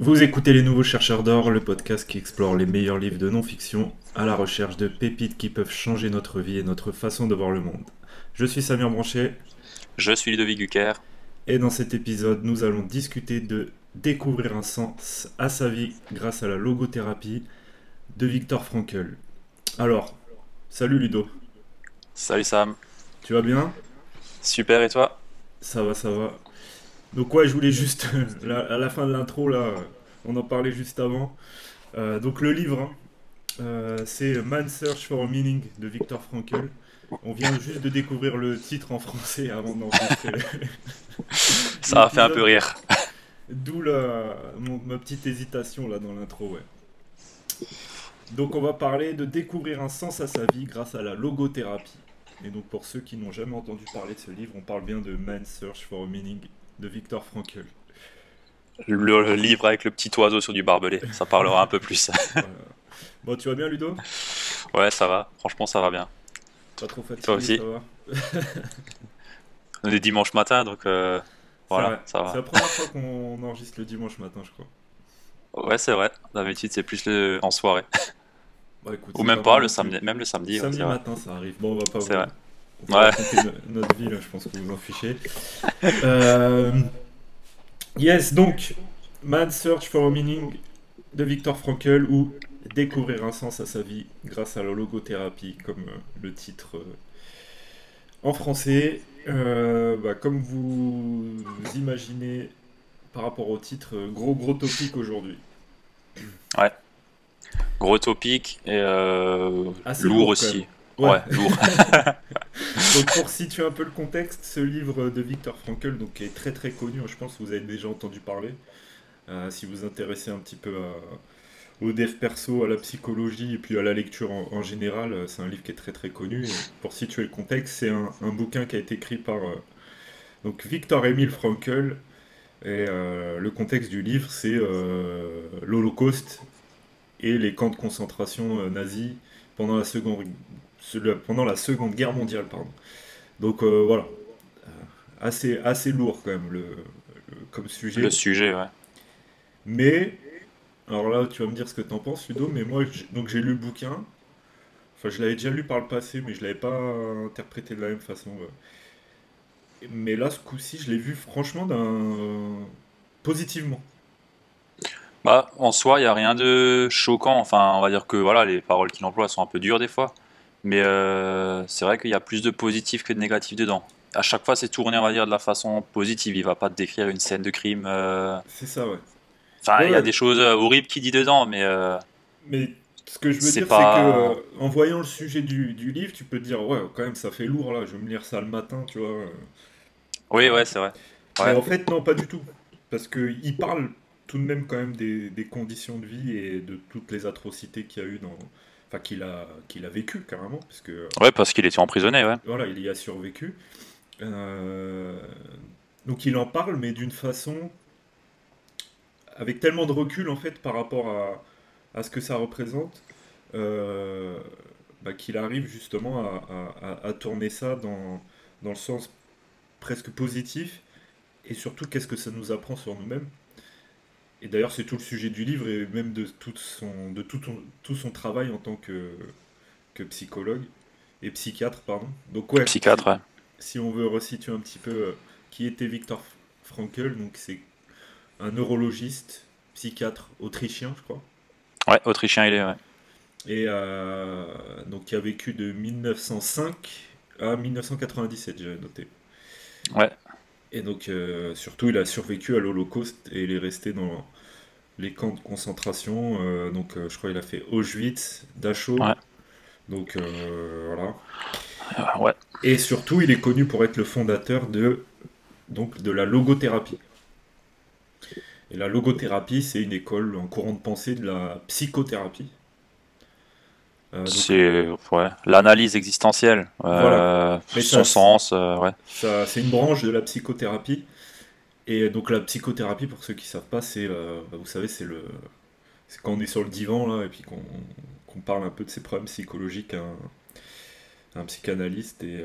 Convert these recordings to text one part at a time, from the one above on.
Vous écoutez Les Nouveaux Chercheurs d'Or, le podcast qui explore les meilleurs livres de non-fiction à la recherche de pépites qui peuvent changer notre vie et notre façon de voir le monde. Je suis Samir Branchet. Je suis Ludovic Gucker. Et dans cet épisode, nous allons discuter de découvrir un sens à sa vie grâce à la logothérapie de Viktor Frankl. Alors, salut Ludo. Salut Sam. Tu vas bien? Super, et toi? Ça va, ça va. Donc ouais, je voulais juste, à la fin de l'intro, là, on en parlait juste avant. Euh, donc le livre, hein, euh, c'est Man's Search for a Meaning de Viktor Frankl. On vient juste de découvrir le titre en français avant d'enregistrer. Ça a fait un peu rire. D'où ma petite hésitation là dans l'intro, ouais. Donc on va parler de découvrir un sens à sa vie grâce à la logothérapie. Et donc pour ceux qui n'ont jamais entendu parler de ce livre, on parle bien de Man's Search for a Meaning de Victor Frankl. Le, livre avec le petit oiseau sur du barbelé, ça parlera un peu plus. Bon, tu vas bien Ludo? Ouais, ça va. Franchement, ça va bien. Pas trop fatigué, Toi aussi? On est dimanche matin, donc euh, voilà, ça va. C'est la première fois qu'on enregistre le dimanche matin, je crois. Ouais, c'est vrai. D'habitude, c'est plus le... en soirée. Bah, Ou même pas, le samedi, même le samedi. Samedi matin, ça arrive. Bon, on va pas. C'est vrai. Ouais. notre vie, là, je pense que vous en fichez. Euh, yes, donc, Mad Search for a Meaning de Victor Frankl ou Découvrir un sens à sa vie grâce à la logothérapie, comme euh, le titre euh, en français. Bah, comme vous imaginez par rapport au titre, gros gros topic aujourd'hui. Ouais. Gros topic et lourd, aussi. Ouais, lourd. donc pour situer un peu le contexte, ce livre de Victor Frankl, donc, est très très connu, je pense que vous avez déjà entendu parler. Euh, si vous vous intéressez un petit peu au dev perso, à la psychologie et puis à la lecture en, général, euh, c'est un livre qui est très très connu. pour situer le contexte, c'est un, bouquin qui a été écrit par euh, donc Victor Emil Frankl. Et le contexte du livre, c'est l'Holocauste et les camps de concentration nazis pendant la Seconde pendant la Seconde Guerre mondiale. Pardon. Donc euh, voilà, euh, assez, assez lourd quand même le, comme sujet. Le sujet, ouais. Mais, alors là, tu vas me dire ce que tu en penses, Ludo, mais moi, donc j'ai lu le bouquin. Enfin, je l'avais déjà lu par le passé, mais je l'avais pas interprété de la même façon. Mais là, ce coup-ci, je l'ai vu franchement d'un positivement. Bah, en soi, il n'y a rien de choquant. Enfin, on va dire que voilà, les paroles qu'il emploie sont un peu dures des fois. Mais euh, c'est vrai qu'il y a plus de positif que de négatif dedans. À chaque fois, c'est tourné, on va dire, de la façon positive. Il va pas te décrire une scène de crime. Euh, c'est ça, ouais. Enfin, il y a des choses euh, horribles qu'il dit dedans, mais. Mais ce que je veux dire, c'est que en voyant le sujet du, du, livre, tu peux te dire, ouais, quand même, ça fait lourd là. Je vais me lire ça le matin, tu vois. Oui, ouais, c'est vrai. Mais en fait, non, pas du tout. Parce qu'il parle tout de même quand même des, des, conditions de vie et de toutes les atrocités qu'il y a eu dans, enfin qu'il a, qu'il a vécu carrément. Parce que, ouais, parce qu'il était emprisonné, ouais. Voilà, il y a survécu. Euh, donc il en parle, mais d'une façon avec tellement de recul en fait par rapport à, à ce que ça représente, euh, bah, qu'il arrive justement à, à, tourner ça dans, dans le sens presque positif et surtout qu'est-ce que ça nous apprend sur nous-mêmes? Et d'ailleurs, c'est tout le sujet du livre et même de tout son, de tout, tout son travail en tant que, que psychologue et psychiatre, pardon. Donc ouais. Psychiatre. Si, on veut resituer un petit peu euh, qui était Viktor Frankl, donc c'est un neurologiste, psychiatre autrichien, je crois. Ouais, autrichien il est. Ouais. Et euh, donc qui a vécu de 1905 à 1997, j'ai noté. Ouais. Et donc, euh, surtout, il a survécu à l'Holocauste et il est resté dans les camps de concentration. Euh, donc, euh, je crois qu'il a fait Auschwitz, Dachau. Donc, voilà. ouais. Et surtout, il est connu pour être le fondateur de, donc, de la logothérapie. Et la logothérapie, c'est une école, un courant de pensée de la psychothérapie. Euh, c'est ouais, l'analyse existentielle, euh, son sens. Euh, ouais. C'est une branche de la psychothérapie. Et donc la psychothérapie, pour ceux qui ne savent pas, c'est, bah, vous savez, c'est le, c'est quand on est sur le divan là et puis qu'on parle un peu de ses problèmes psychologiques à un, psychanalyste. Et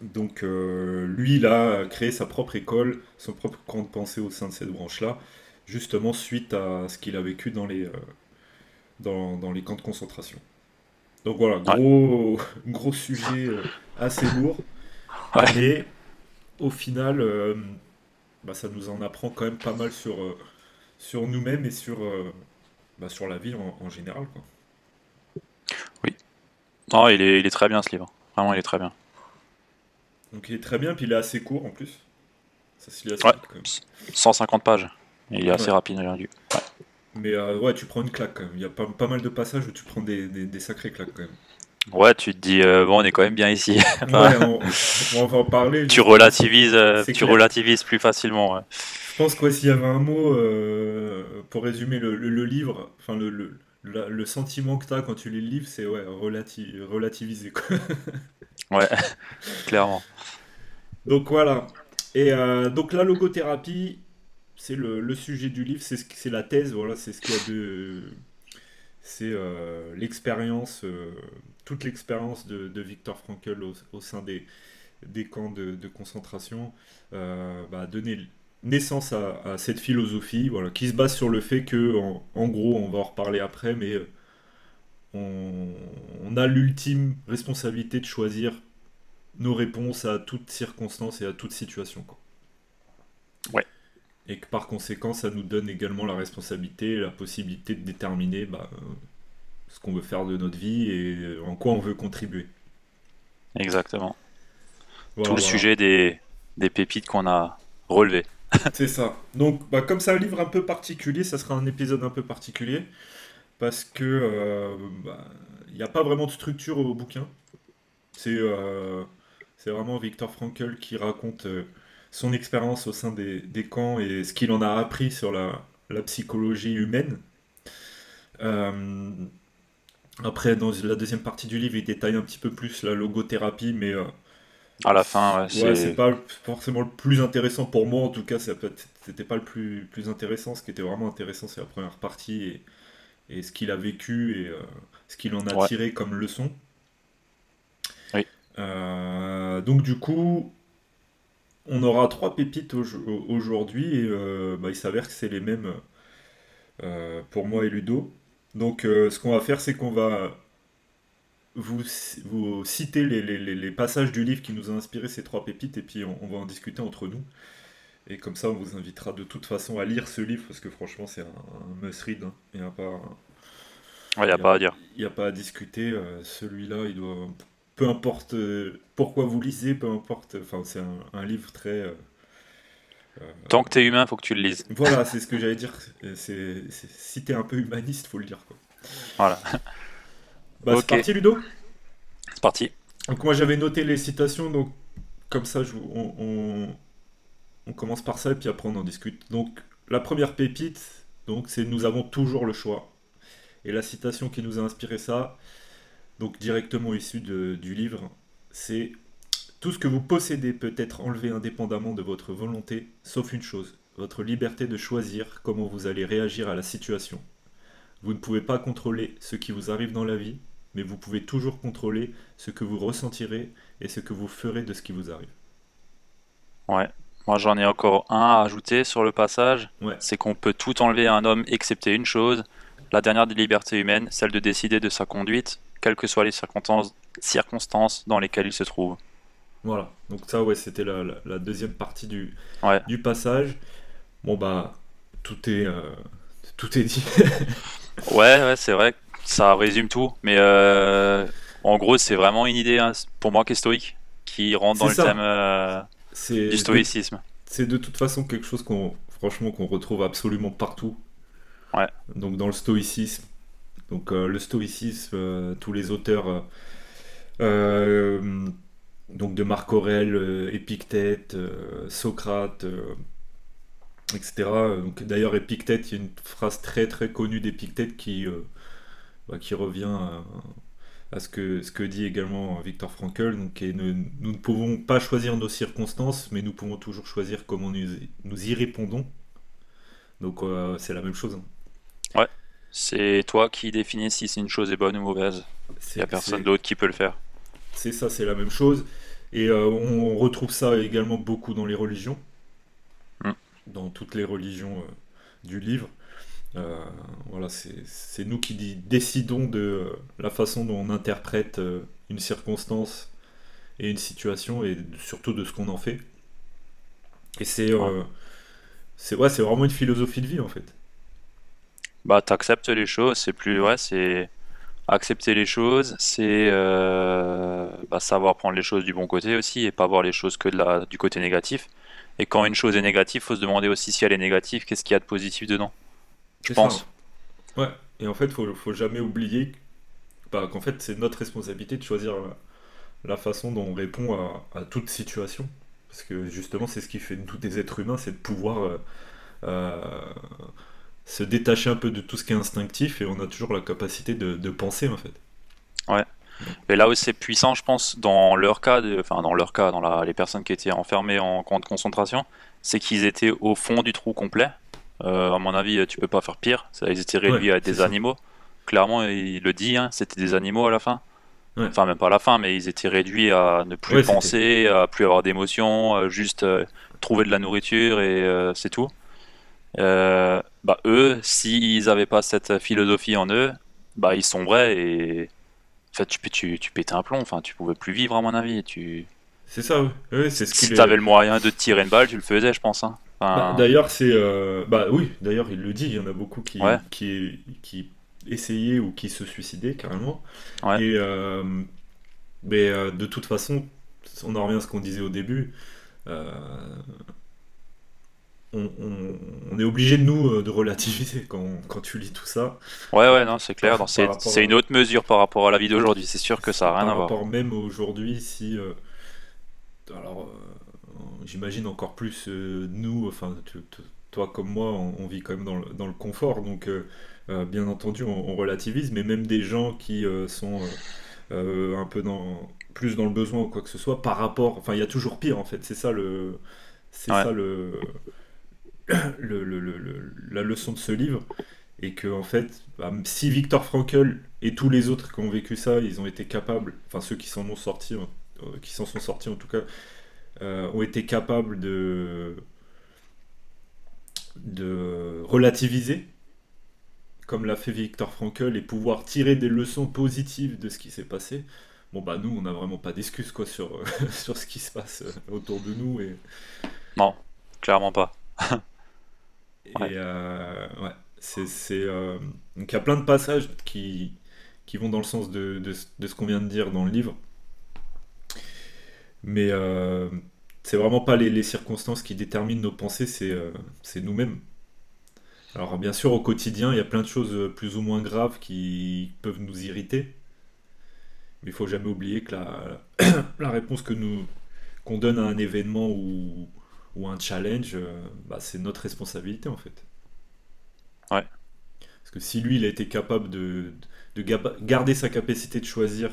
donc lui, il a créé sa propre école, son propre camp de pensée au sein de cette branche là, justement suite à ce qu'il a vécu dans les, dans, les camps de concentration. Donc voilà, gros, gros sujet assez lourd. Mais au final, bah, ça nous en apprend quand même pas mal sur, sur nous-mêmes et sur, bah, sur la vie en, général. Quoi. Oui. Il est, il est très bien ce livre. Vraiment, il est très bien. Donc il est très bien, puis il est assez court en plus. Ça se lit assez vite, quand même. 150 pages. Il est assez rapide, j'ai Mais euh, ouais, tu prends une claque quand même. Il y a pas, pas mal de passages où tu prends des, des, sacrés claques quand même. Ouais, tu te dis, euh, bon, on est quand même bien ici. ouais, on, on, va en parler. Tu relativises, euh, tu relativises plus facilement. Je pense que s'il y avait un mot pour résumer le, le, livre, enfin le, le, le, sentiment que tu as quand tu lis le livre, c'est ouais, relativiser. Quoi. ouais, clairement. Donc voilà. Et donc la logothérapie, c'est le, sujet du livre, c'est la thèse, voilà, c'est ce qu'il a de. C'est euh, l'expérience, euh, toute l'expérience de, Victor Frankl au, sein des, camps de, concentration, euh, bah, donner naissance à, cette philosophie, voilà, qui se base sur le fait que, en, gros, on va en reparler après, mais on, on a l'ultime responsabilité de choisir nos réponses à toutes circonstances et à toute situation. Et que par conséquent, ça nous donne également la responsabilité, la possibilité de déterminer bah, euh, ce qu'on veut faire de notre vie et en quoi on veut contribuer. Exactement. Tout le sujet des, des pépites qu'on a relevées. c'est ça. Donc, bah, comme c'est un livre un peu particulier, ça sera un épisode un peu particulier parce que euh, bah, il n'y a pas vraiment de structure au bouquin. C'est euh, c'est vraiment Victor Frankl qui raconte son expérience au sein des, camps et ce qu'il en a appris sur la, psychologie humaine. Euh, après, dans la deuxième partie du livre, il détaille un petit peu plus la logothérapie, mais euh, à la fin, ouais, c'est pas forcément le plus intéressant pour moi. En tout cas, c'était pas le plus, plus intéressant. Ce qui était vraiment intéressant, c'est la première partie et, et ce qu'il a vécu et euh, ce qu'il en a tiré comme leçon. Oui. donc du coup, on aura trois pépites aujourd'hui et euh, bah, il s'avère que c'est les mêmes euh, pour moi et Ludo. Donc euh, ce qu'on va faire c'est qu'on va vous, vous citer les, passages du livre qui nous a inspiré ces trois pépites et puis on, va en discuter entre nous. Et comme ça on vous invitera de toute façon à lire ce livre parce que franchement c'est un, must-read. Hein. Il n'y a pas... Il a, pas à dire. Il n'y a pas à discuter. Celui-là, il doit peu importe euh, pourquoi vous lisez, peu importe. Enfin, c'est un, livre très. Euh, euh, Tant que tu es humain, faut que tu le lises. Voilà, c'est ce que j'allais dire. C'est, si tu es un peu humaniste, faut le. Quoi. Voilà. Bah, C'est parti, Ludo C'est parti. Donc, moi, j'avais noté les citations, donc comme ça, je, on, on, commence par ça et puis après, on en discute. Donc, la première pépite, donc, c'est Nous avons toujours le choix. Et la citation qui nous a inspiré ça, donc directement issu du livre, c'est tout ce que vous possédez peut être enlevé indépendamment de votre volonté, sauf une chose, votre liberté de choisir comment vous allez réagir à la situation. Vous ne pouvez pas contrôler ce qui vous arrive dans la vie, mais vous pouvez toujours contrôler ce que vous ressentirez et ce que vous ferez de ce qui vous arrive. Ouais, moi j'en ai encore un à ajouter sur le passage, c'est qu'on peut tout enlever à un homme excepté une chose, la dernière des libertés humaines, celle de décider de sa conduite, quelles que soient les circonstances, circonstances dans lesquelles il se trouve. Voilà, donc ça, ouais, c'était la, deuxième partie du, du passage. Bon, bah, tout est, euh, tout est dit. ouais, ouais c'est vrai, ça résume tout, mais euh, en gros, c'est vraiment une idée, hein, pour moi, qui est stoïque, qui rentre dans le thème euh, du stoïcisme. C'est de toute façon quelque chose qu'on, franchement, qu'on retrouve absolument partout. Ouais. Donc, dans le stoïcisme, donc euh, le stoïcisme, euh, tous les auteurs euh, donc de Marc Aurèle, Épictète, Socrate, etc. Donc d'ailleurs Épictète, il y a une phrase très très connue d'Épictète qui, bah, revient à, ce, que, dit également Victor Frankl. Donc, nous, ne pouvons pas choisir nos circonstances, mais nous pouvons toujours choisir comment nous, nous y répondons. Donc c'est la même chose. Hein. Ouais. C'est toi qui définis si c'est une chose est bonne ou mauvaise. Il n'y a personne d'autre qui peut le faire. C'est ça, c'est la même chose. Et euh, on retrouve ça également beaucoup dans les religions. Hmm. Dans toutes les religions, du livre. Euh, voilà, c'est nous qui décidons de la façon dont on interprète une circonstance et une situation et surtout de ce qu'on en fait. Et c'est ouais, c'est vraiment une philosophie de vie en fait. Bah, t'acceptes les choses, c'est plus ouais, c'est accepter les choses, c'est euh, bah, savoir prendre les choses du bon côté aussi et pas voir les choses que de la, du côté négatif. Et quand une chose est négative, faut se demander aussi si elle est négative, qu'est-ce qu'il y a de positif dedans? Je pense. Ouais, et en fait, faut, faut jamais oublier bah, qu'en fait, c'est notre responsabilité de choisir la, façon dont on répond à, toute situation. Parce que justement, c'est ce qui fait de tous des êtres humains, c'est de pouvoir euh, euh, se détacher un peu de tout ce qui est instinctif et on a toujours la capacité de, penser en fait. Ouais. Et là où c'est puissant, je pense, dans leur cas, enfin dans leur cas, dans les personnes qui étaient enfermées en camp de concentration, c'est qu'ils étaient au fond du trou complet. Euh, à mon avis, tu peux pas faire pire. Ils étaient réduits à des animaux. Clairement, il le dit, hein, c'était des animaux à la fin. Enfin, même pas à la fin, mais ils étaient réduits à ne plus penser, à plus avoir d'émotions, juste euh, trouver de la nourriture et euh, c'est tout. Euh, bah, eux, s'ils n'avaient pas cette philosophie en eux, bah, ils sombraient et en fait, tu, tu, tu pétais un plomb. Enfin, tu pouvais plus vivre, à mon avis. Tu... C'est ça, oui. c'est ce si tu avais le moyen de tirer une balle, tu le faisais, je pense. Hein. Bah, d'ailleurs, c'est. Euh, bah oui, d'ailleurs, il le dit, il y en a beaucoup qui, qui, qui essayaient ou qui se suicidaient carrément. Et. Euh, mais de toute façon, on en revient à ce qu'on disait au début on, est obligé de nous euh, de relativiser quand, quand, tu lis tout ça. Ouais, ouais, non, c'est clair. C'est une autre mesure par rapport à la vie d'aujourd'hui. C'est sûr que ça n'a rien à voir. Par rapport même aujourd'hui, si. Euh, alors, euh, j'imagine encore plus nous, enfin, toi comme moi, on, vit quand même dans le, dans le confort. Donc, bien entendu, on, relativise, mais même des gens qui sont un peu dans, plus dans le besoin ou quoi que ce soit, par rapport. Enfin, il y a toujours pire en fait. C'est ça le. C'est ça le la leçon de ce livre et que en fait, bah, si Victor Frankl et tous les autres qui ont vécu ça, ils ont été capables, enfin ceux qui s'en ont sortis, hein, euh, qui s'en sont sortis en tout cas, euh, ont été capables de relativiser, comme l'a fait Victor Frankl, et pouvoir tirer des leçons positives de ce qui s'est passé. Bon bah nous, on n'a vraiment pas d'excuses quoi sur sur ce qui se passe autour de nous et non, clairement pas. Et euh, ouais, c'est, euh, donc il y a plein de passages qui, qui vont dans le sens de, de, ce qu'on vient de dire dans le livre. Mais euh, c'est vraiment pas les, les, circonstances qui déterminent nos pensées, c'est, c'est nous-mêmes. Alors bien sûr, au quotidien, il y a plein de choses plus ou moins graves qui peuvent nous irriter. Mais il faut jamais oublier que la, la réponse que nous qu'on donne à un événement ou, ou un challenge, euh, bah, c'est notre responsabilité en fait. Ouais. Parce que si lui, il a été capable de, de garder sa capacité de choisir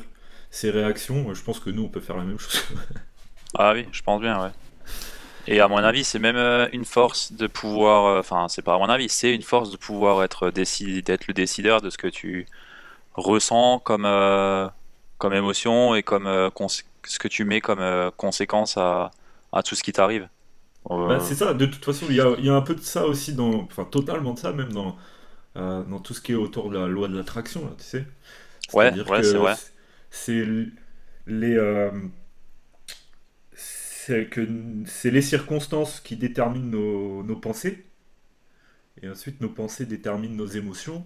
ses réactions, je pense que nous, on peut faire la même chose. ah oui, je pense bien, ouais. Et à mon avis, c'est même euh, une force de pouvoir, euh, enfin, c'est pas à mon avis, c'est une force de pouvoir être d'être le décideur de ce que tu ressens comme, comme émotion et comme ce que tu mets comme conséquence à, à tout ce qui t'arrive. Bah, c'est ça, de toute façon, il y a, un peu de ça aussi, dans, enfin totalement de ça, même dans, euh, dans tout ce qui est autour de la loi de l'attraction, tu sais. Ouais, ouais c'est vrai. C'est les. Euh, c'est que c'est les circonstances qui déterminent nos, nos, pensées, et ensuite nos pensées déterminent nos émotions,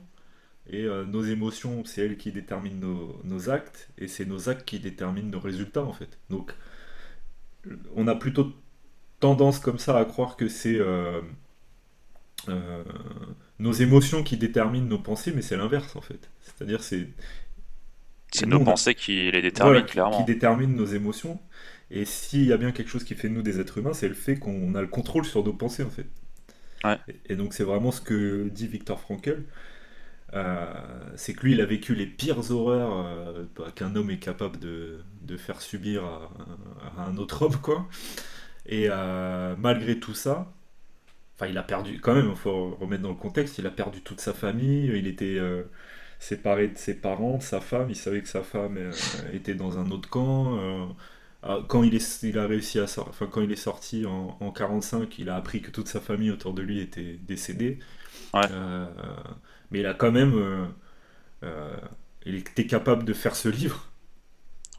et euh, nos émotions, c'est elles qui déterminent nos, nos actes, et c'est nos actes qui déterminent nos résultats en fait. Donc, on a plutôt tendance comme ça à croire que c'est euh, euh, nos émotions qui déterminent nos pensées, mais c'est l'inverse en fait. C'est-à-dire c'est c'est nos pensées qui les déterminent clairement. Qui déterminent nos émotions. Et s'il y a bien quelque chose qui fait de nous des êtres humains, c'est le fait qu'on a le contrôle sur nos pensées en fait. Et, donc c'est vraiment ce que dit Victor Frankl. Euh, c'est que lui, il a vécu les pires horreurs qu'un homme est capable de, de faire subir à, à, un autre homme, quoi. Et euh, malgré tout ça, enfin, il a perdu, quand même, il faut remettre dans le contexte, il a perdu toute sa famille, il était euh, séparé de ses parents, de sa femme, il savait que sa femme euh, était dans un autre camp. ah, quand il, est, il a réussi à enfin, quand il est sorti en, en 45, il a appris que toute sa famille autour de lui était décédée. Mais il a quand même, il était capable de faire ce livre.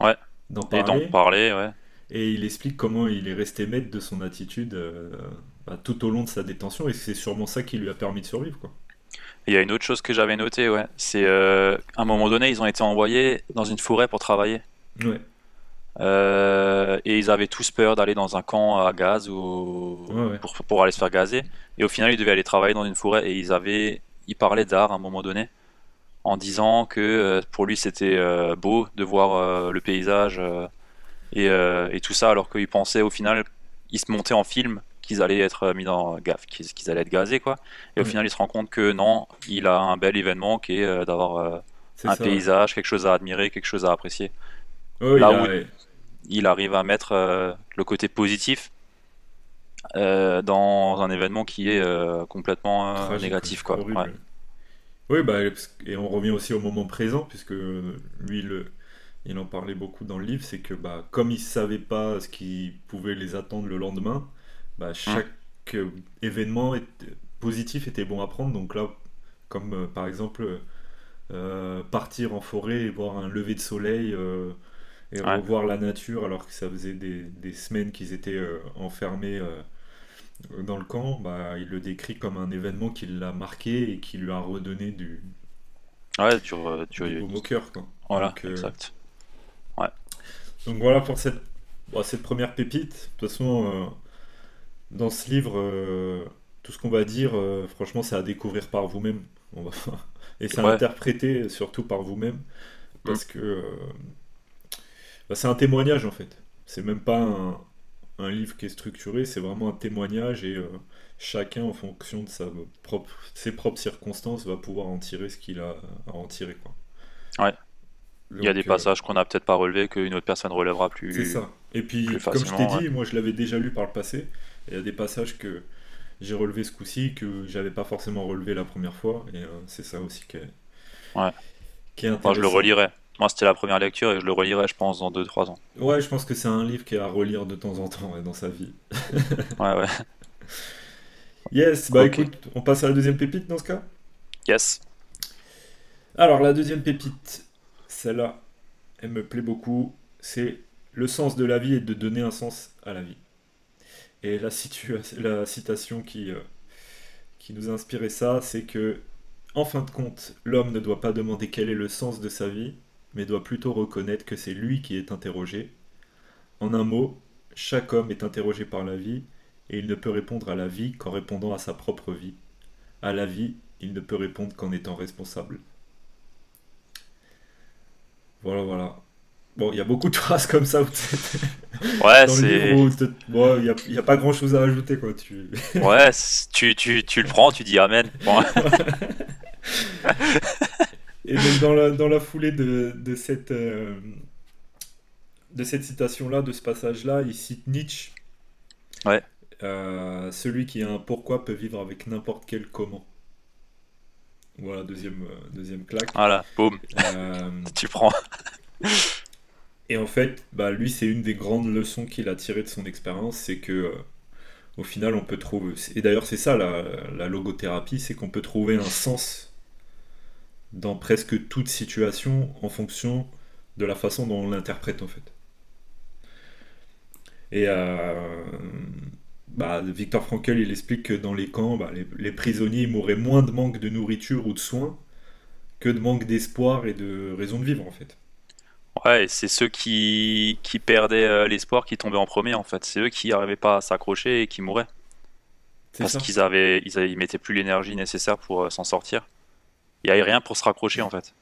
Ouais. D'en parler. parler, ouais. Et il explique comment il est resté maître de son attitude bah, tout au long de sa détention, et c'est sûrement ça qui lui a permis de survivre, quoi. Il y a une autre chose que j'avais noté, ouais. C'est à un moment donné, ils ont été envoyés dans une forêt pour travailler. Ouais. Euh, et ils avaient tous peur d'aller dans un camp à gaz ou Pour, pour, aller se faire gazer. Et au final, ils devaient aller travailler dans une forêt et ils avaient, ils parlaient d'art à un moment donné, en disant que euh, pour lui c'était euh, beau de voir le paysage et, et, tout ça, alors qu'ils pensaient au final, ils se montaient en film qu'ils allaient être mis dans gaffe, qu'ils allaient être gazés quoi. Et au final, ils se rendent compte que non, il a un bel événement qui est d'avoir un paysage, quelque chose à admirer, quelque chose à apprécier. Là il arrive à mettre euh, le côté positif euh, dans un événement qui est euh, complètement négatif. Quoi. Oui, bah, et on revient aussi au moment présent, puisque lui, le, il en parlait beaucoup dans le livre, c'est que bah, comme il ne savait pas ce qui pouvait les attendre le lendemain, bah, hum. chaque événement positif était bon à prendre. Donc là, comme par exemple partir en forêt et voir un lever de soleil et revoir la nature alors que ça faisait des, des semaines qu'ils étaient euh, enfermés euh, dans le camp, bah, il le décrit comme un événement qui l'a marqué et qui lui a redonné du, ouais, du, du au cœur. Quoi. Voilà, Donc, euh, exact. Donc voilà pour cette, cette première pépite. De toute façon, dans ce livre, tout ce qu'on va dire, franchement, c'est à découvrir par vous-même. On va... Et c'est à interpréter surtout par vous-même. Parce mm. que bah, c'est un témoignage en fait. C'est même pas un, livre qui est structuré, c'est vraiment un témoignage et euh, chacun en fonction de sa propre, ses propres circonstances va pouvoir en tirer ce qu'il a à en tirer. Quoi. Ouais. Il y a des euh, passages qu'on a peut-être pas relevés qu'une autre personne relèvera plus. C'est ça. Et puis, comme je t'ai dit, moi je l'avais déjà lu par le passé. Il y a des passages que j'ai relevés ce coup-ci que j'avais pas forcément relevé la première fois. Et euh, c'est ça aussi qui est, ouais. qui est intéressant. Moi je le relirai. Moi, c'était la première lecture et je le relirai, je pense, dans 2-3 ans. Ouais, je pense que c'est un livre qui est à relire de temps en temps dans sa vie. ouais, ouais. Yes, bah écoute, on passe à la deuxième pépite dans ce cas? Yes. Alors, la deuxième pépite, celle-là, elle me plaît beaucoup. C'est le sens de la vie et de donner un sens à la vie. Et la, la citation qui, euh, qui nous a inspiré ça, c'est que, en fin de compte, l'homme ne doit pas demander quel est le sens de sa vie, mais doit plutôt reconnaître que c'est lui qui est interrogé. En un mot, chaque homme est interrogé par la vie, et il ne peut répondre à la vie qu'en répondant à sa propre vie. À la vie, il ne peut répondre qu'en étant responsable. Voilà, voilà. Bon, il y a beaucoup de phrases comme ça. Ouais, c'est. Il n'y a, pas grand chose à ajouter, quoi. Tu... ouais, tu, tu, tu le prends, tu dis Amen. Bon. Et donc dans la, dans la foulée de, de cette, euh, de cette citation-là, de ce passage-là, il cite Nietzsche. Ouais. Euh, celui qui a un pourquoi peut vivre avec n'importe quel comment. Voilà, deuxième, euh, deuxième claque. Voilà, boum. tu prends. et en fait, bah, lui, c'est une des grandes leçons qu'il a tirées de son expérience, c'est que au final, on peut trouver. Et d'ailleurs, c'est ça la, la logothérapie, c'est qu'on peut trouver un sens dans presque toute situation en fonction de la façon dont on l'interprète en fait. Et euh, bah, Victor Frankl, il explique que dans les camps, bah, les, prisonniers mouraient moins de manque de nourriture ou de soins que de manque d'espoir et de raison de vivre en fait. Ouais, c'est ceux qui, qui perdaient euh, l'espoir qui tombaient en premier en fait. C'est eux qui n'arrivaient pas à s'accrocher et qui mouraient. Parce qu'ils avaient, ils, avaient, mettaient plus l'énergie nécessaire pour euh, s'en sortir il n'y avait rien pour se raccrocher en fait.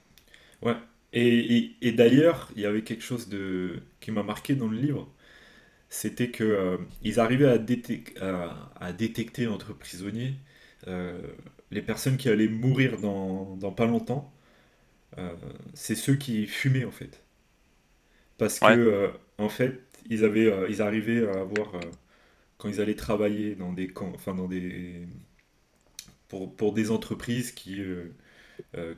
Ouais. Et, et, d'ailleurs, il y avait quelque chose de qui m'a marqué dans le livre, c'était que euh, ils arrivaient à, à, détecter entre prisonniers euh, les personnes qui allaient mourir dans, dans pas longtemps. Euh, c'est ceux qui fumaient en fait, parce que en fait, ils avaient, ils arrivaient à avoir quand ils allaient travailler dans des camps, enfin dans des pour, pour des entreprises qui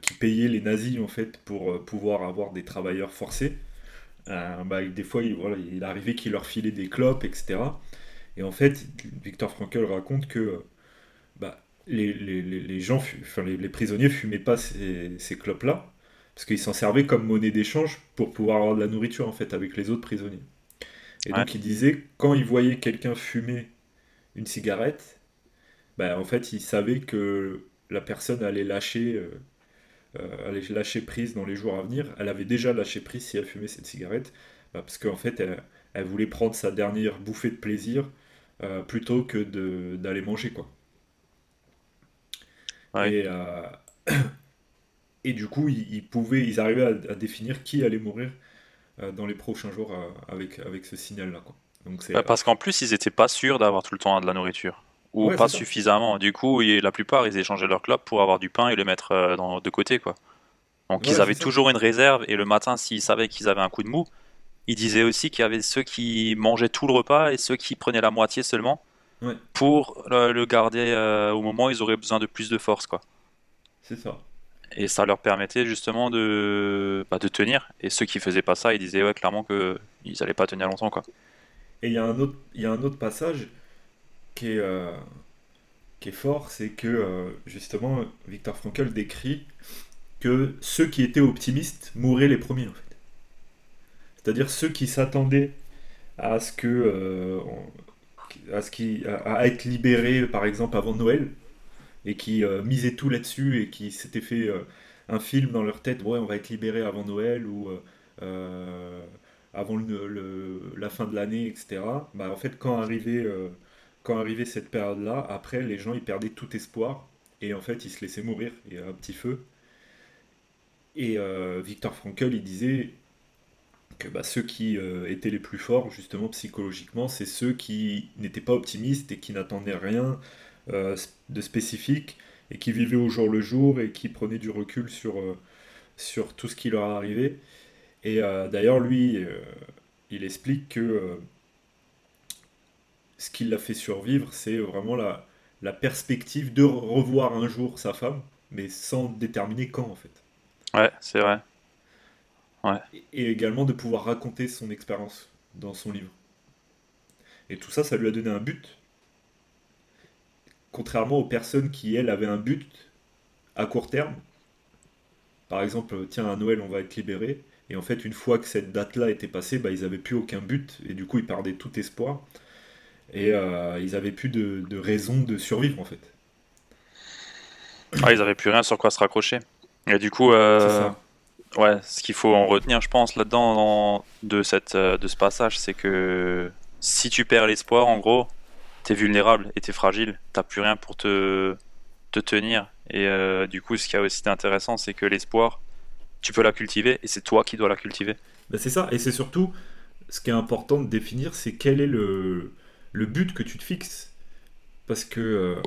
qui payaient les nazis en fait pour pouvoir avoir des travailleurs forcés. Bah, des fois, il, voilà, il arrivait qu'il leur filait des clopes, etc. Et en fait, Victor Frankl raconte que bah, les, les, les, gens, enfin, les, prisonniers fumaient pas ces, ces clopes-là, parce qu'ils s'en servaient comme monnaie d'échange pour pouvoir avoir de la nourriture en fait avec les autres prisonniers. Et donc il disait quand il voyait quelqu'un fumer une cigarette, bah, en fait il savait que la personne allait lâcher, euh, euh, allait lâcher prise dans les jours à venir. Elle avait déjà lâché prise si elle fumait cette cigarette, bah, parce qu'en fait elle, elle, voulait prendre sa dernière bouffée de plaisir euh, plutôt que d'aller manger quoi. Et, euh, et du coup, ils, pouvaient, ils arrivaient à, définir qui allait mourir euh, dans les prochains jours euh, avec, avec ce signal-là. Donc bah, parce qu'en plus, ils n'étaient pas sûrs d'avoir tout le temps de la nourriture. Ou pas suffisamment. Du coup, la plupart, ils échangeaient leur clope pour avoir du pain et le mettre dans, de côté. quoi. Donc ils avaient toujours une réserve. Et le matin, s'ils savaient qu'ils avaient un coup de mou, ils disaient aussi qu'il y avait ceux qui mangeaient tout le repas et ceux qui prenaient la moitié seulement pour le garder au moment où ils auraient besoin de plus de force. quoi. C'est ça. Et ça leur permettait justement de, bah, de tenir. Et ceux qui faisaient pas ça, ils disaient ouais, clairement qu'ils n'allaient pas tenir longtemps. Quoi. Et il y, a un autre, y a un autre passage qui est, euh, qui est fort, c'est que euh, justement, Victor Frankl décrit que ceux qui étaient optimistes mouraient les premiers en fait. C'est-à-dire ceux qui s'attendaient à ce que euh, à, ce qui, à, être libérés par exemple avant Noël et qui misaient tout là-dessus et qui s'étaient fait un film dans leur tête, ouais, on va être libéré avant Noël ou avant la fin de l'année, etc. Bah, en fait, quand arrivait, quand arrivait cette période-là, après, les gens, ils perdaient tout espoir et en fait, ils se laissaient mourir. Il un petit feu. Et Victor Frankl, il disait que bah, ceux qui étaient les plus forts, justement, psychologiquement, c'est ceux qui n'étaient pas optimistes et qui n'attendaient rien euh, de spécifique et qui vivaient au jour le jour et qui prenaient du recul sur, euh, sur tout ce qui leur arrivait. Et euh, d'ailleurs, lui, il explique que ce qui l'a fait survivre, c'est vraiment la, la perspective de revoir un jour sa femme, mais sans déterminer quand en fait. Ouais, c'est vrai. Ouais. Et également de pouvoir raconter son expérience dans son livre. Et tout ça, ça lui a donné un but contrairement aux personnes qui, elles, avaient un but à court terme. Par exemple, tiens, à Noël, on va être libéré. Et en fait, une fois que cette date-là était passée, bah, ils n'avaient plus aucun but. Et du coup, ils perdaient tout espoir. Et euh, ils n'avaient plus de, raison de survivre, en fait. Ah, ils n'avaient plus rien sur quoi se raccrocher. Et du coup, euh, ouais, ce qu'il faut en retenir, je pense, là-dedans, de, cette, euh, de ce passage, c'est que si tu perds l'espoir, en gros, t'es vulnérable et t'es fragile, t'as plus rien pour te, te tenir. Et euh, du coup, ce qui est aussi intéressant, c'est que l'espoir, tu peux la cultiver et c'est toi qui dois la cultiver. Ben c'est ça, et c'est surtout ce qui est important de définir, c'est quel est le, le but que tu te fixes. Parce que euh,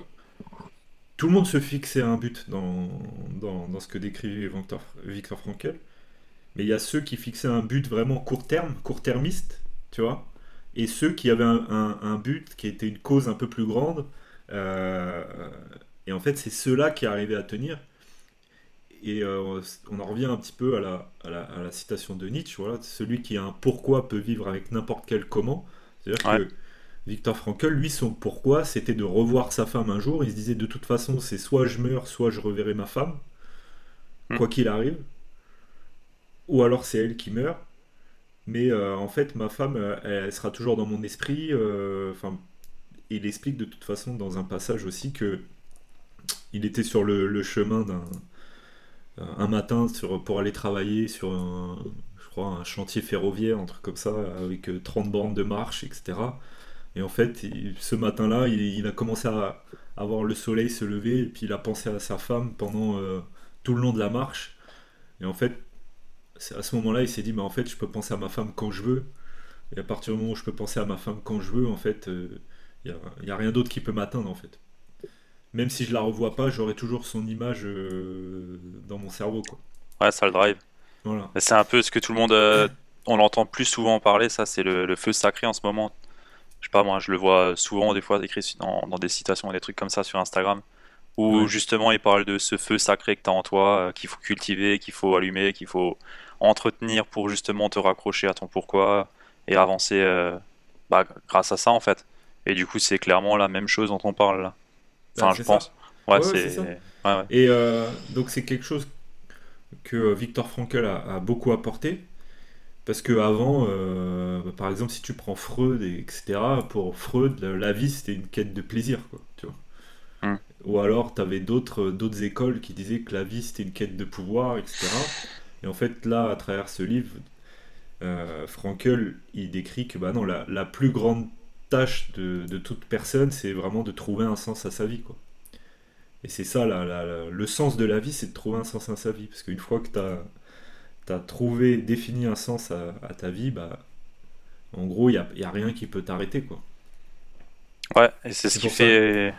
tout le monde se fixait un but dans, dans, dans ce que décrit Victor, Victor Frankel. Mais il y a ceux qui fixaient un but vraiment court terme, court-termiste, tu vois et ceux qui avaient un, but qui était une cause un peu plus grande. Euh, et en fait, c'est ceux-là qui arrivaient à tenir. Et euh, on en revient un petit peu à la, à la, citation de Nietzsche. Voilà, celui qui a un pourquoi peut vivre avec n'importe quel comment. C'est-à-dire que Victor Frankl, lui, son pourquoi, c'était de revoir sa femme un jour. Il se disait de toute façon, c'est soit je meurs, soit je reverrai ma femme, hmm. quoi qu'il arrive. Ou alors c'est elle qui meurt. Mais euh, en fait, ma femme, euh, elle, sera toujours dans mon esprit. Euh, enfin, il explique de toute façon dans un passage aussi que il était sur le, chemin d'un un matin sur, pour aller travailler sur un, je crois, un chantier ferroviaire, un truc comme ça, avec 30 bornes de marche, etc. Et en fait, ce matin-là, il, a commencé à, à voir le soleil se lever, et puis il a pensé à sa femme pendant tout le long de la marche. Et en fait, à ce moment-là, il s'est dit, mais en fait, je peux penser à ma femme quand je veux. Et à partir du moment où je peux penser à ma femme quand je veux, en fait, il euh, n'y a, rien d'autre qui peut m'atteindre, en fait. Même si je la revois pas, j'aurai toujours son image euh, dans mon cerveau, quoi. Ouais, ça le drive. Voilà. C'est un peu ce que tout le monde, euh, on l'entend plus souvent parler, ça, c'est le, feu sacré en ce moment. Je sais pas, moi, je le vois souvent, des fois, écrit dans, dans des citations et des trucs comme ça sur Instagram où justement il parle de ce feu sacré que tu as en toi, qu'il faut cultiver, qu'il faut allumer, qu'il faut entretenir pour justement te raccrocher à ton pourquoi et avancer bah, grâce à ça en fait. Et du coup, c'est clairement la même chose dont on parle là. Enfin, je pense. Ouais, c'est. Et donc, c'est quelque chose que Victor Frankl a, beaucoup apporté. Parce que avant, euh, par exemple, si tu prends Freud, et etc., pour Freud, la, vie c'était une quête de plaisir, quoi, tu vois. Hmm. Ou alors, tu avais d'autres, d'autres écoles qui disaient que la vie c'était une quête de pouvoir, etc. Et en fait, là, à travers ce livre, euh, Frankel, il décrit que bah non, la, la plus grande tâche de, de toute personne, c'est vraiment de trouver un sens à sa vie, quoi. Et c'est ça, le sens de la vie, c'est de trouver un sens à sa vie. Parce qu'une fois que tu as, trouvé, défini un sens à, ta vie, bah, en gros, il n'y a, y a, rien qui peut t'arrêter. quoi. Ouais, et c'est ce qui fait.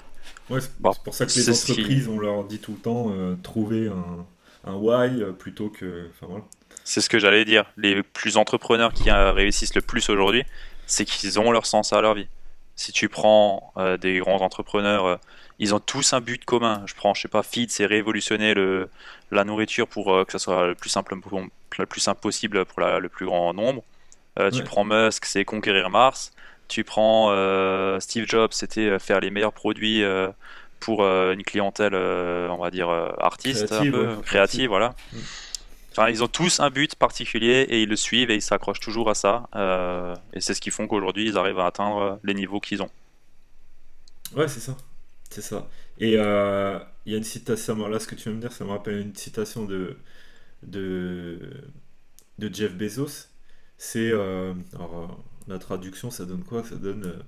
Ouais, c'est pour ça que les entreprises, on leur dit tout le temps, euh, trouver un, un why euh, plutôt que. Enfin, voilà. C'est ce que j'allais dire. Les plus entrepreneurs qui euh, réussissent le plus aujourd'hui, c'est qu'ils ont leur sens à leur vie. Si tu prends des grands entrepreneurs ils ont tous un but commun. Je prends, je sais pas, Feed, c'est révolutionner le, la nourriture pour euh, que ça soit le plus simple, le plus simple possible pour le plus grand nombre. Euh, tu prends Musk, c'est conquérir Mars. Tu prends euh, Steve Jobs, c'était faire les meilleurs produits pour une clientèle, on va dire, artiste, créative, un peu, créative, voilà. Enfin, ils ont tous un but particulier et ils le suivent et ils s'accrochent toujours à ça. et c'est ce qui font qu'aujourd'hui, ils arrivent à atteindre les niveaux qu'ils ont. Ouais, c'est ça. C'est ça. Et euh, il y a une citation, là ce que tu veux me dire, ça me rappelle une citation de, de, de Jeff Bezos. C'est, euh, alors euh, la traduction, ça donne quoi? Ça donne,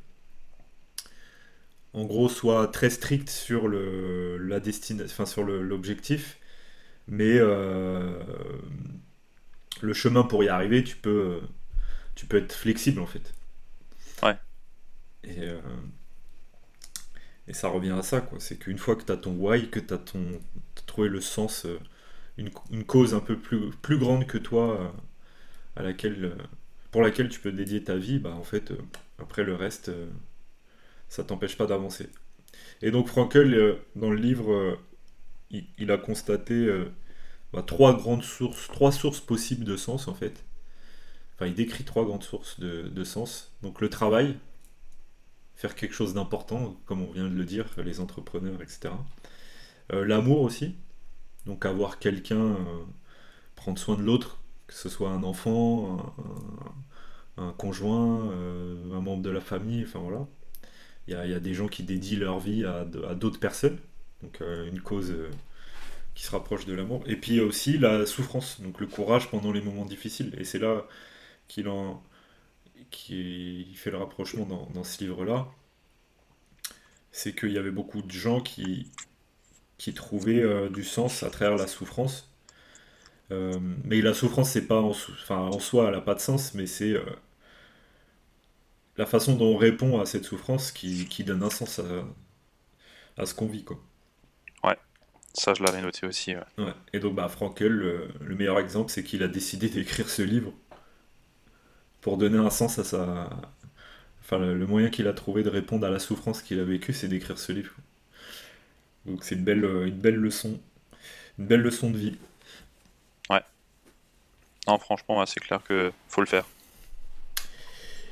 en gros, soit très strict sur le, la destination, enfin sur l'objectif, mais le chemin pour y arriver, tu peux, tu peux être flexible en fait. Ouais. Et et ça revient à ça, quoi. C'est qu'une fois que tu as ton why, que tu as, ton, trouvé le sens, euh, une, cause un peu plus, plus grande que toi, euh, à laquelle, euh, pour laquelle tu peux dédier ta vie, bah en fait, après le reste, ça t'empêche pas d'avancer. Et donc Frankel, dans le livre, il, a constaté bah, trois grandes sources, trois sources possibles de sens, en fait. Enfin, il décrit trois grandes sources de, de sens. Donc le travail, faire quelque chose d'important, comme on vient de le dire, les entrepreneurs, etc. Euh, l'amour aussi, donc avoir quelqu'un, euh, prendre soin de l'autre, que ce soit un enfant, un, conjoint, euh, un membre de la famille, enfin voilà. Il y, a, des gens qui dédient leur vie à, d'autres personnes, donc une cause qui se rapproche de l'amour. Et puis aussi la souffrance, donc le courage pendant les moments difficiles. Et c'est là qu'il en, qui fait le rapprochement dans, ce livre-là, c'est qu'il y avait beaucoup de gens qui, qui trouvaient euh, du sens à travers la souffrance. Euh, mais la souffrance, c'est pas en, enfin, en soi, elle n'a pas de sens, mais c'est euh, la façon dont on répond à cette souffrance qui, qui donne un sens à, à ce qu'on vit. Quoi. Ouais, ça je l'avais noté aussi. Ouais. Et donc, bah, Frankel, le meilleur exemple, c'est qu'il a décidé d'écrire ce livre pour donner un sens à sa. Enfin, le, moyen qu'il a trouvé de répondre à la souffrance qu'il a vécue, c'est d'écrire ce livre. Donc c'est une belle, une belle leçon, une belle leçon de vie. Ouais. Non, franchement, c'est clair que faut le faire.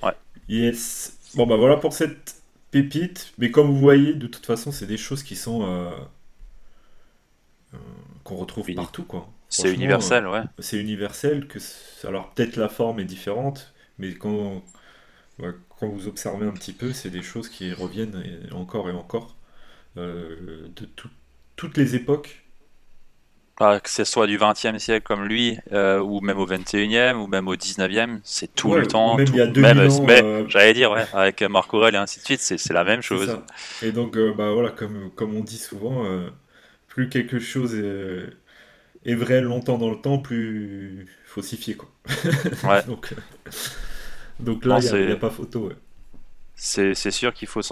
Ouais. Yes. Bon bah voilà pour cette pépite. Mais comme vous voyez, de toute façon, c'est des choses qui sont euh, euh, qu'on retrouve partout, quoi. C'est universel, ouais. C'est universel. Que alors peut-être la forme est différente, mais quand, quand vous observez un petit peu, c'est des choses qui reviennent encore et encore euh, de toutes les époques. Ah, que ce soit du 20e siècle comme lui, euh, ou même au 21e, ou même au 19e, c'est tout le temps. Même il y a euh, J'allais dire, ouais, avec Marc Aurel et ainsi de suite, c'est la même chose. Et donc, bah, voilà, comme, comme on dit souvent, plus quelque chose est, est, vrai longtemps dans le temps, plus falsifié. Quoi. Ouais. donc, donc là, il n'y a, pas photo. C'est sûr qu'il faut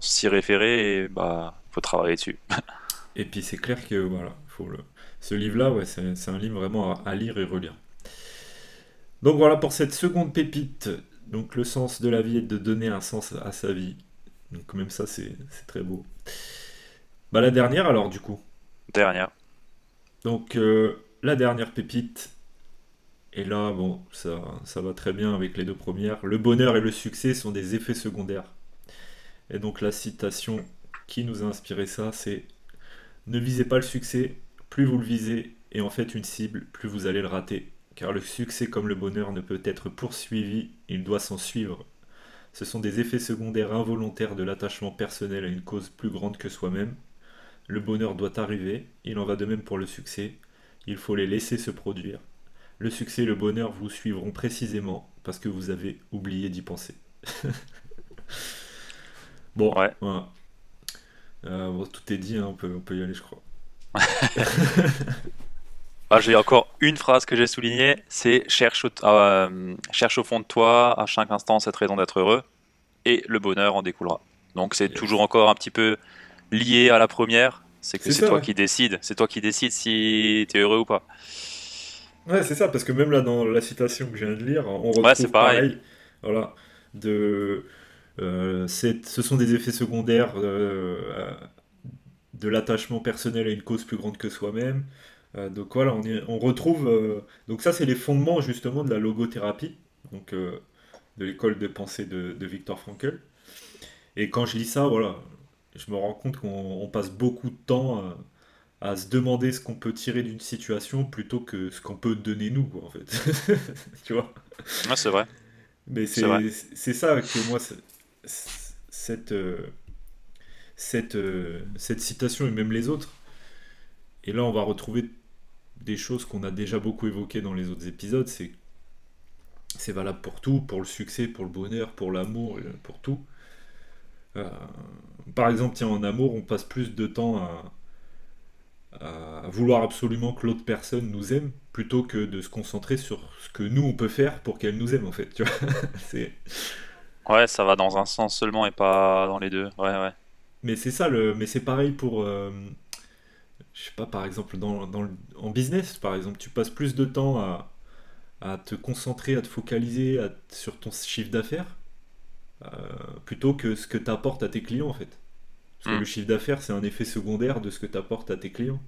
s'y référer et bah faut travailler dessus. et puis c'est clair que voilà, faut le... ce livre-là, ouais, c'est un livre vraiment à, lire et relire. Donc voilà pour cette seconde pépite. Donc le sens de la vie est de donner un sens à sa vie. Donc même ça, c'est très beau. Bah la dernière alors du coup. Dernière. Donc euh, la dernière pépite, Et là, bon, ça, ça va très bien avec les deux premières. Le bonheur et le succès sont des effets secondaires. Et donc la citation qui nous a inspiré ça, c'est Ne visez pas le succès, plus vous le visez et en faites une cible, plus vous allez le rater. Car le succès comme le bonheur ne peut être poursuivi, il doit s'en suivre. Ce sont des effets secondaires involontaires de l'attachement personnel à une cause plus grande que soi-même. Le bonheur doit arriver, il en va de même pour le succès, il faut les laisser se produire. Le succès et le bonheur vous suivront précisément parce que vous avez oublié d'y penser. bon, Ouais. voilà. Euh, bon, tout est dit, hein, on, peut, on peut y aller, je crois. Ah, j'ai encore une phrase que j'ai soulignée, c'est cherche, au- euh, cherche au fond de toi à chaque instant cette raison d'être heureux et le bonheur en découlera. Donc c'est Yes. toujours encore un petit peu lié à la première, c'est que C'est toi ouais. qui décides, c'est toi qui décides si tu es heureux ou pas. Ouais, c'est ça, parce que même là, dans la citation que je viens de lire, on retrouve Ouais, pareil. Voilà, de, euh, ce sont des effets secondaires euh, euh, de l'attachement personnel à une cause plus grande que soi-même. Euh, donc voilà, on, y- on retrouve. donc ça, c'est les fondements justement de la logothérapie, donc de l'école de pensée de, de Viktor Frankl. Et quand je lis ça, voilà, je me rends compte qu'on on passe beaucoup de temps à, à se demander ce qu'on peut tirer d'une situation plutôt que ce qu'on peut donner nous, quoi, en fait. tu vois? C'est vrai. Mais C'est ça que moi, cette, euh, cette, euh, cette citation et même les autres, et là on va retrouver des choses qu'on a déjà beaucoup évoquées dans les autres épisodes, c'est c'est valable pour tout, pour le succès, pour le bonheur, pour l'amour, euh, pour tout. Euh, par exemple, tiens, en amour, on passe plus de temps à, à vouloir absolument que l'autre personne nous aime plutôt que de se concentrer sur ce que nous on peut faire pour qu'elle nous aime en fait. Tu vois c'est... Ouais, ça va dans un sens seulement et pas dans les deux. Ouais, ouais. Mais c'est ça, le... mais c'est pareil pour, euh, je sais pas, par exemple, dans, dans le- en business, par exemple, tu passes plus de temps à, à te concentrer, à te focaliser à- sur ton chiffre d'affaires plutôt que ce que tu apportes à tes clients en fait. Parce que Hmm. le chiffre d'affaires, c'est un effet secondaire de ce que tu apportes à tes clients.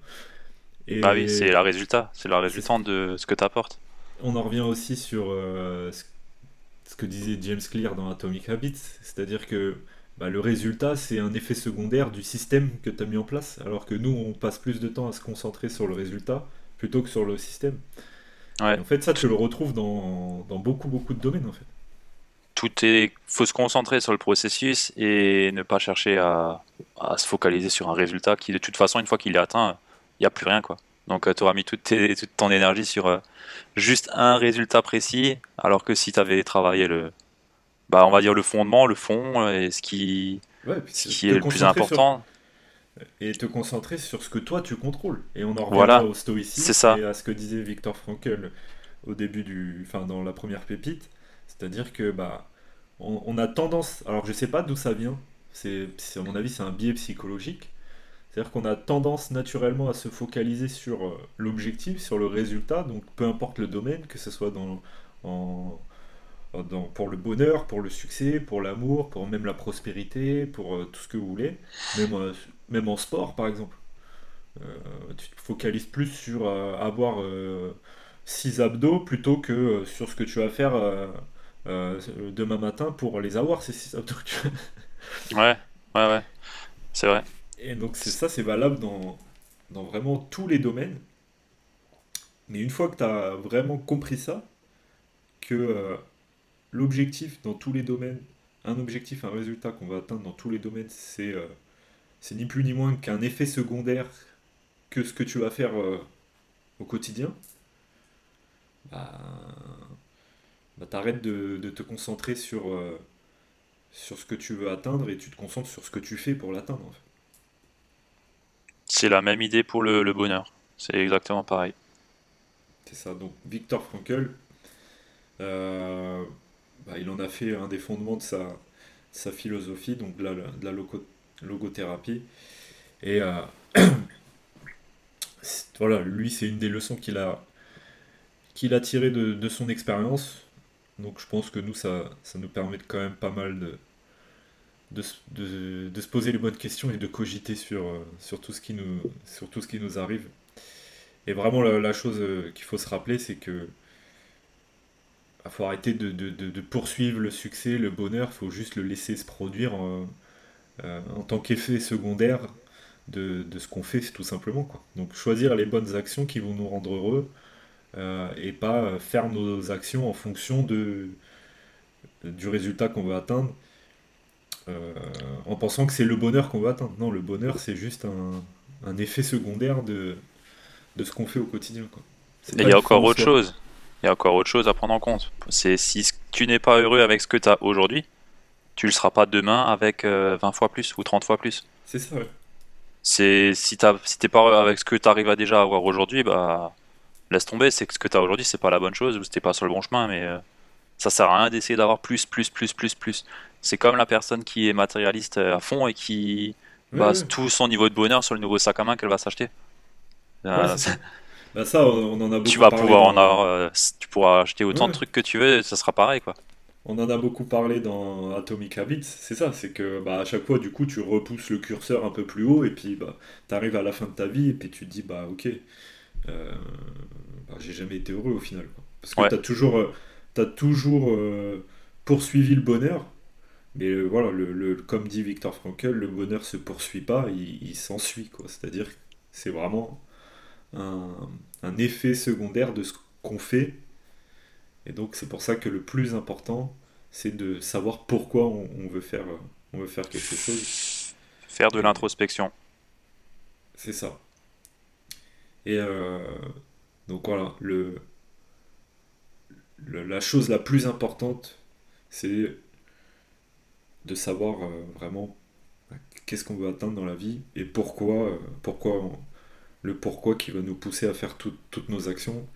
Et Bah oui, c'est la résultat, c'est la résultante de ce que tu apportes. on en revient aussi sur euh, ce, ce que disait James Clear dans Atomic Habits, c'est-à-dire que bah, le résultat, c'est un effet secondaire du système que tu as mis en place, alors que nous, on passe plus de temps à se concentrer sur le résultat plutôt que sur le système. Ouais. Et en fait, ça, tu le retrouves dans, dans beaucoup, beaucoup de domaines, en fait. Tout est, faut se concentrer sur le processus et ne pas chercher à, à se focaliser sur un résultat qui, de toute façon, une fois qu'il est atteint, il n'y a plus rien, quoi. Donc, tu auras mis toute, tes- toute ton énergie sur euh, juste un résultat précis, alors que si tu avais travaillé le, bah, on va dire le fondement, le fond, euh, et ce qui, Ouais, ce qui est le plus sur- important, et te concentrer sur ce que toi, tu contrôles. Et on en revient Voilà. au stoïcisme ça. et à ce que disait Viktor Frankl au début du... Enfin, dans la première pépite. C'est-à-dire que, bah, on, a tendance... Alors, je sais pas d'où ça vient. C'est, à mon avis, c'est un biais psychologique. C'est-à-dire qu'on a tendance naturellement à se focaliser sur euh, l'objectif, sur le résultat, donc peu importe le domaine, que ce soit dans, en- dans- pour le bonheur, pour le succès, pour l'amour, pour même la prospérité, pour euh, tout ce que vous voulez, même, euh, en sport par exemple. Tu te focalises plus sur avoir 6 abdos plutôt que sur ce que tu vas faire demain matin pour les avoir, ces 6 abdos. tu vois. ouais, ouais, ouais, c'est vrai. Et donc c'est ça, c'est valable dans, dans vraiment tous les domaines. Mais une fois que tu as vraiment compris ça, que euh, l'objectif dans tous les domaines, un objectif, un résultat qu'on va atteindre dans tous les domaines, c'est euh, ni plus ni moins qu'un effet secondaire que ce que tu vas faire euh, au quotidien, bah, bah t'arrêtes de, de te concentrer sur, euh, sur ce que tu veux atteindre et tu te concentres sur ce que tu fais pour l'atteindre en fait. C'est la même idée pour le, le bonheur. C'est exactement pareil. C'est ça. Donc Victor Frankl, euh, bah, il en a fait un des fondements de sa, de sa philosophie, donc de la, de la logo- logothérapie. Et euh, voilà, lui, c'est une des leçons qu'il a, qu'il a tirées de, de son expérience. Donc je pense que nous, ça, ça nous permet quand même pas mal de, de, de- se poser les bonnes questions et de cogiter sur, euh, sur, tout, ce qui nous, sur tout ce qui nous arrive. Et vraiment, la, chose euh, qu'il faut se rappeler, c'est que il faut arrêter de, de- poursuivre le succès, le bonheur, il faut juste le laisser se produire en, euh, en tant qu'effet secondaire de, de ce qu'on fait, tout simplement, quoi. Donc choisir les bonnes actions qui vont nous rendre heureux et pas euh, faire nos actions en fonction de, du résultat qu'on veut atteindre euh, en pensant que c'est le bonheur qu'on veut atteindre. Non, le bonheur, c'est juste un, un effet secondaire de, de ce qu'on fait au quotidien, quoi. Et il y a encore autre chose. Il y a encore autre chose à prendre en compte. C'est si tu n'es pas heureux avec ce que tu as aujourd'hui, tu le seras pas demain avec euh, 20 fois plus ou 30 fois plus. C'est ça, ouais. C'est si t'as si t'es pas heureux avec ce que tu arrives à déjà avoir aujourd'hui, bah laisse tomber. C'est que ce que tu as aujourd'hui, c'est pas la bonne chose ou c'était pas sur le bon chemin, mais euh, ça sert à rien d'essayer d'avoir plus, plus, plus, plus, plus. C'est comme la personne qui est matérialiste euh, à fond et qui base tout son niveau de bonheur sur le nouveau sac à main qu'elle va s'acheter. Euh, Ouais. Bah ça, on on en a beaucoup tu vas parlé pouvoir dans- en avoir, euh, tu pourras acheter autant Ouais. de trucs que tu veux, ça sera pareil quoi. On en a beaucoup parlé dans Atomic Habits, c'est ça, c'est que bah, à chaque fois, du coup, tu repousses le curseur un peu plus haut et puis bah, tu arrives à la fin de ta vie et puis tu te dis, bah ok, euh, bah, j'ai jamais été heureux au final. quoi. Parce que Ouais. tu as toujours, euh, t'as toujours euh, poursuivi le bonheur, mais voilà, le, le- comme dit Viktor Frankl, le bonheur se poursuit pas, il, il s'ensuit. C'est-à-dire que c'est vraiment un, un effet secondaire de ce qu'on fait et donc c'est pour ça que le plus important, c'est de savoir pourquoi on, on veut faire, on veut faire quelque chose. Faire de l'introspection. C'est ça. Et euh, donc voilà, le, la chose la plus importante, c'est de savoir euh, vraiment qu'est-ce qu'on veut atteindre dans la vie et pourquoi, euh, pourquoi le pourquoi qui va nous pousser à faire tout- toutes nos actions.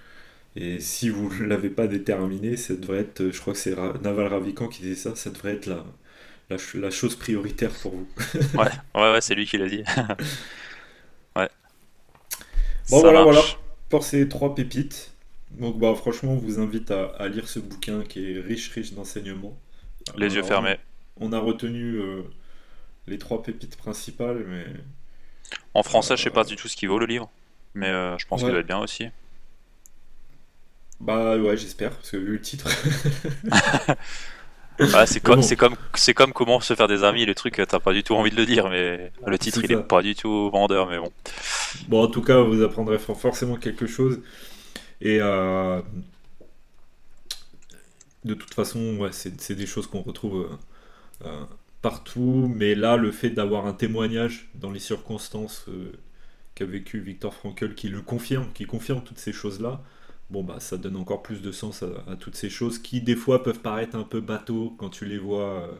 Et si vous ne l'avez pas déterminé, ça devrait être, je crois que c'est Naval Ravikant qui disait ça, ça devrait être la, la chose prioritaire pour vous. Ouais, ouais, ouais, c'est lui qui l'a dit. Bon Ça voilà, marche. voilà, pour ces trois pépites. Donc bah franchement, on vous invite à, à lire ce bouquin qui est riche, riche d'enseignements. Les yeux fermés. On a retenu euh, les trois pépites principales, mais En français, je sais pas du tout ce qu'il vaut le livre, mais euh, je pense Ouais. qu'il doit être bien aussi. bah ouais, j'espère, parce que vu le titre, Ouais, c'est comme, bon. c'est comme, c'est comme comment se faire des amis, le truc, t'as pas du tout envie de le dire, mais le titre, il est pas du tout vendeur, mais bon. bon en tout cas, vous apprendrez for- forcément quelque chose. Et euh, de toute façon, ouais, c'est des choses qu'on retrouve euh, euh, partout, mais là, le fait d'avoir un témoignage dans les circonstances qu'a vécu Victor Frankl, qui le confirme, qui confirme toutes ces choses-là, bon bah ça donne encore plus de sens à, toutes ces choses qui des fois peuvent paraître un peu bateaux quand tu les vois, euh,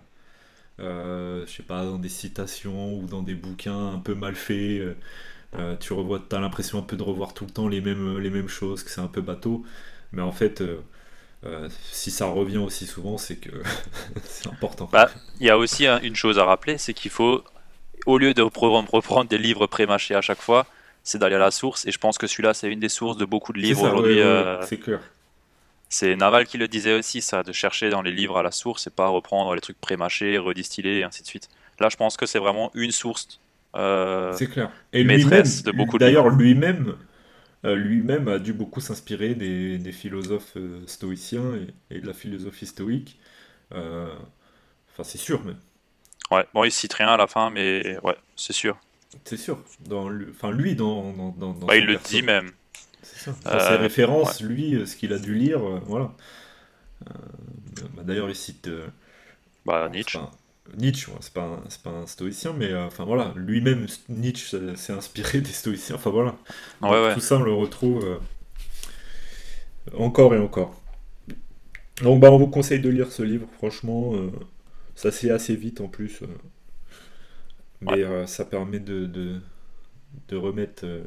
euh, je sais pas, dans des citations ou dans des bouquins un peu mal faits. euh, euh, tu revois, as l'impression un peu de revoir tout le temps les mêmes, les mêmes choses, que c'est un peu bateau, mais en fait. si ça revient aussi souvent, c'est que c'est important. Bah, Il y a aussi une chose à rappeler, c'est qu'il faut, au lieu de reprendre des livres pré-mâchés à chaque fois, c'est d'aller à la source. Et je pense que celui-là, c'est une des sources de beaucoup de livres aujourd'hui. ouais, ouais, euh, c'est clair. C'est Naval qui le disait aussi, ça, de chercher dans les livres à la source et pas reprendre les trucs pré-mâchés, redistillés et ainsi de suite. Là, je pense que c'est vraiment une source. euh, C'est clair. Et maîtresse de beaucoup de d'ailleurs, lui-même, euh, lui-même a dû beaucoup s'inspirer des, des philosophes euh, stoïciens et, et de la philosophie stoïque. Euh, Enfin, c'est sûr même. Ouais, bon, il cite rien à la fin, mais ouais, c'est sûr. C'est sûr. Dans Enfin, lui, dans, dans, dans, Bah, il le perso- dit même. C'est ça. Dans Euh, ses références, lui, euh, ce qu'il a dû lire, euh, voilà. Bah, D'ailleurs, il cite Bah, Nietzsche. Nietzsche, c'est pas, un- pas un stoïcien, mais euh, enfin voilà, lui-même, Nietzsche s'est inspiré des stoïciens. Enfin voilà. Ouais, Donc, ouais. Tout ça, on le retrouve euh, encore et encore. Donc, bah, on vous conseille de lire ce livre, franchement. euh, ça c'est assez vite en plus. Mais euh, ça permet de, de, de remettre euh,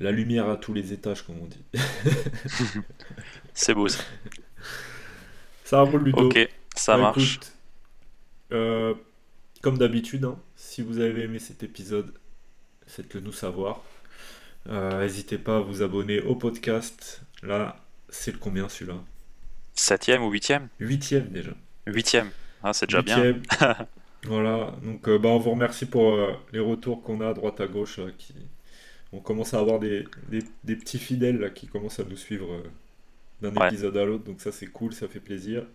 la lumière à tous les étages, comme on dit. C'est beau ça. Ça roule, Ludo. Ok, ça Bah, marche. écoute, euh, comme d'habitude, hein, si vous avez aimé cet épisode, faites-le nous savoir. Euh, N'hésitez pas à vous abonner au podcast. Là, c'est le combien celui-là? Septième ou huitième? Huitième déjà. Huitième. Ah, c'est déjà bien. Voilà, donc euh, bah, on vous remercie pour euh, les retours qu'on a à droite à gauche. là, qui... On commence à avoir des, des- des petits fidèles là, qui commencent à nous suivre euh, d'un Ouais. épisode à l'autre, donc ça c'est cool, ça fait plaisir.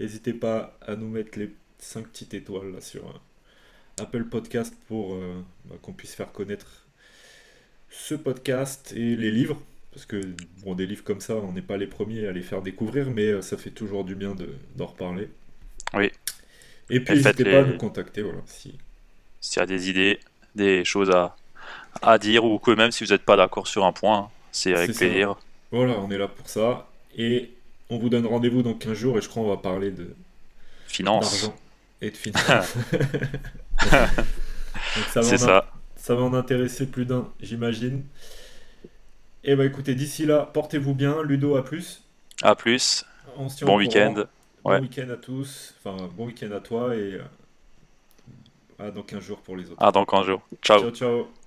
N'hésitez pas à nous mettre les 5 petites étoiles là, sur euh, Apple Podcast pour euh, bah, qu'on puisse faire connaître ce podcast et les livres. Parce que bon, des livres comme ça, on n'est pas les premiers à les faire découvrir, mais euh, ça fait toujours du bien de- d'en reparler. Oui. Et puis n'hésitez pas à nous contacter, voilà, si, S'il y a des idées, des choses à, à dire, ou que même si vous n'êtes pas d'accord sur un point, c'est avec plaisir. Voilà, on est là pour ça. Et on vous donne rendez-vous dans 15 jours et je crois qu'on va parler de Finance, et de va, c'est ça. ça va en intéresser plus d'un, j'imagine. Et bah écoutez, d'ici là, portez-vous bien. Ludo, à plus. À plus. On Bon week-end. Ouais. Bon week-end à tous. Enfin, bon week-end à toi et euh, à dans 15 jours pour les autres. À dans 15 jours. Ciao. ciao. ciao.